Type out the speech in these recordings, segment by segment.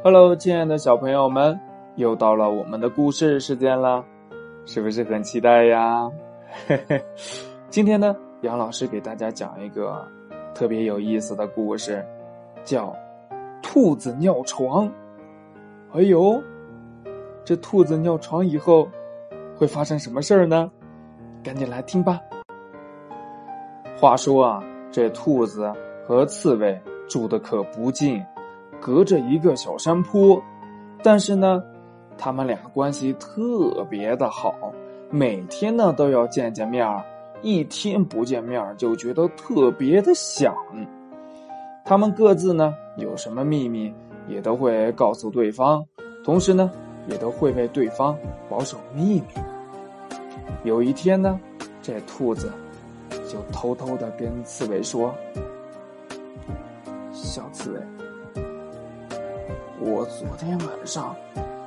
Hello，亲爱的小朋友们，又到了我们的故事时间了，是不是很期待呀？嘿嘿，今天呢，杨老师给大家讲一个特别有意思的故事，叫《兔子尿床》。哎呦，这兔子尿床以后会发生什么事儿呢？赶紧来听吧。话说啊，这兔子和刺猬住的可不近。隔着一个小山坡，但是呢，他们俩关系特别的好，每天呢都要见见面儿，一天不见面儿就觉得特别的想。他们各自呢有什么秘密也都会告诉对方，同时呢也都会为对方保守秘密。有一天呢，这兔子就偷偷的跟刺猬说：“小刺猬。”我昨天晚上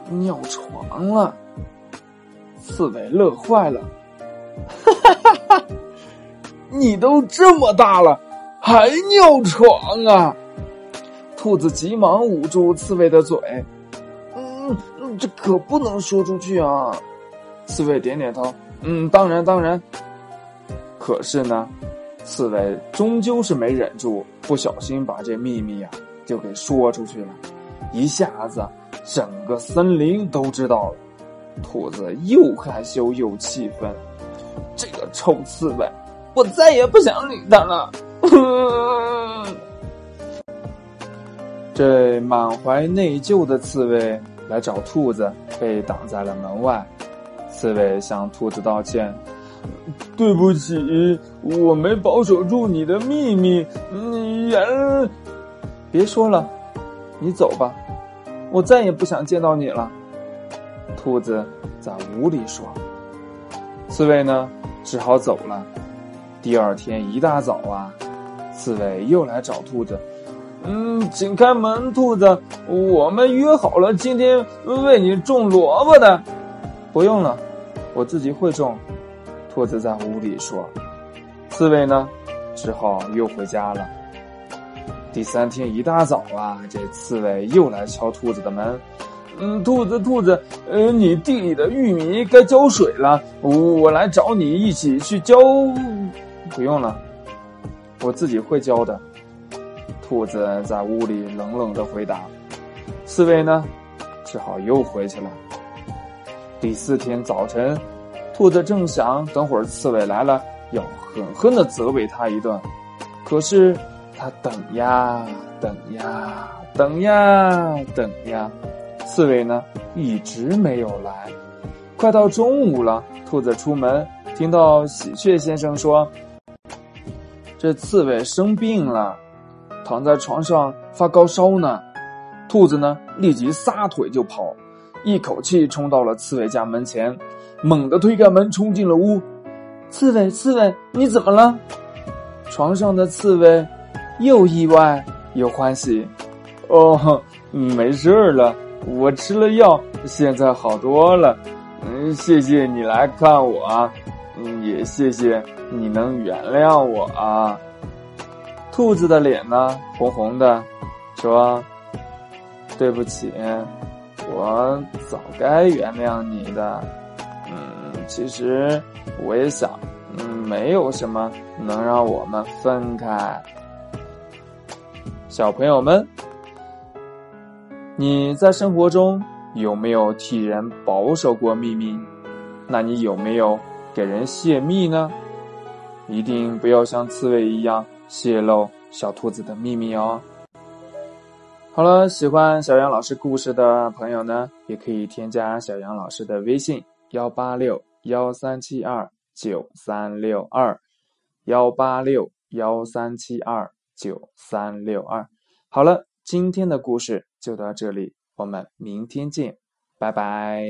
尿床了，刺猬乐坏了，哈哈哈哈！你都这么大了，还尿床啊？兔子急忙捂住刺猬的嘴，嗯，这可不能说出去啊。刺猬点点头，嗯，当然当然。可是呢，刺猬终究是没忍住，不小心把这秘密呀就给说出去了。一下子，整个森林都知道了。兔子又害羞又气愤，这个臭刺猬，我再也不想理它了。这满怀内疚的刺猬来找兔子，被挡在了门外。刺猬向兔子道歉：“对不起，我没保守住你的秘密。你原……别说了。”你走吧，我再也不想见到你了。兔子在屋里说。刺猬呢，只好走了。第二天一大早啊，刺猬又来找兔子。嗯，请开门，兔子，我们约好了今天为你种萝卜的。不用了，我自己会种。兔子在屋里说。刺猬呢，只好又回家了。第三天一大早啊，这刺猬又来敲兔子的门。嗯，兔子，兔子，呃，你地里的玉米该浇水了，我来找你一起去浇。不用了，我自己会浇的。兔子在屋里冷冷的回答。刺猬呢，只好又回去了。第四天早晨，兔子正想等会儿刺猬来了要狠狠的责备他一顿，可是。他等呀等呀等呀等呀，刺猬呢一直没有来。快到中午了，兔子出门，听到喜鹊先生说：“这刺猬生病了，躺在床上发高烧呢。”兔子呢立即撒腿就跑，一口气冲到了刺猬家门前，猛地推开门冲进了屋。刺猬，刺猬，你怎么了？床上的刺猬。又意外又欢喜，哦，没事了，我吃了药，现在好多了。嗯，谢谢你来看我，嗯，也谢谢你能原谅我啊。兔子的脸呢，红红的，说：“对不起，我早该原谅你的。嗯，其实我也想，嗯，没有什么能让我们分开。”小朋友们，你在生活中有没有替人保守过秘密？那你有没有给人泄密呢？一定不要像刺猬一样泄露小兔子的秘密哦。好了，喜欢小杨老师故事的朋友呢，也可以添加小杨老师的微信：幺八六幺三七二九三六二，幺八六幺三七二。九三六二，好了，今天的故事就到这里，我们明天见，拜拜。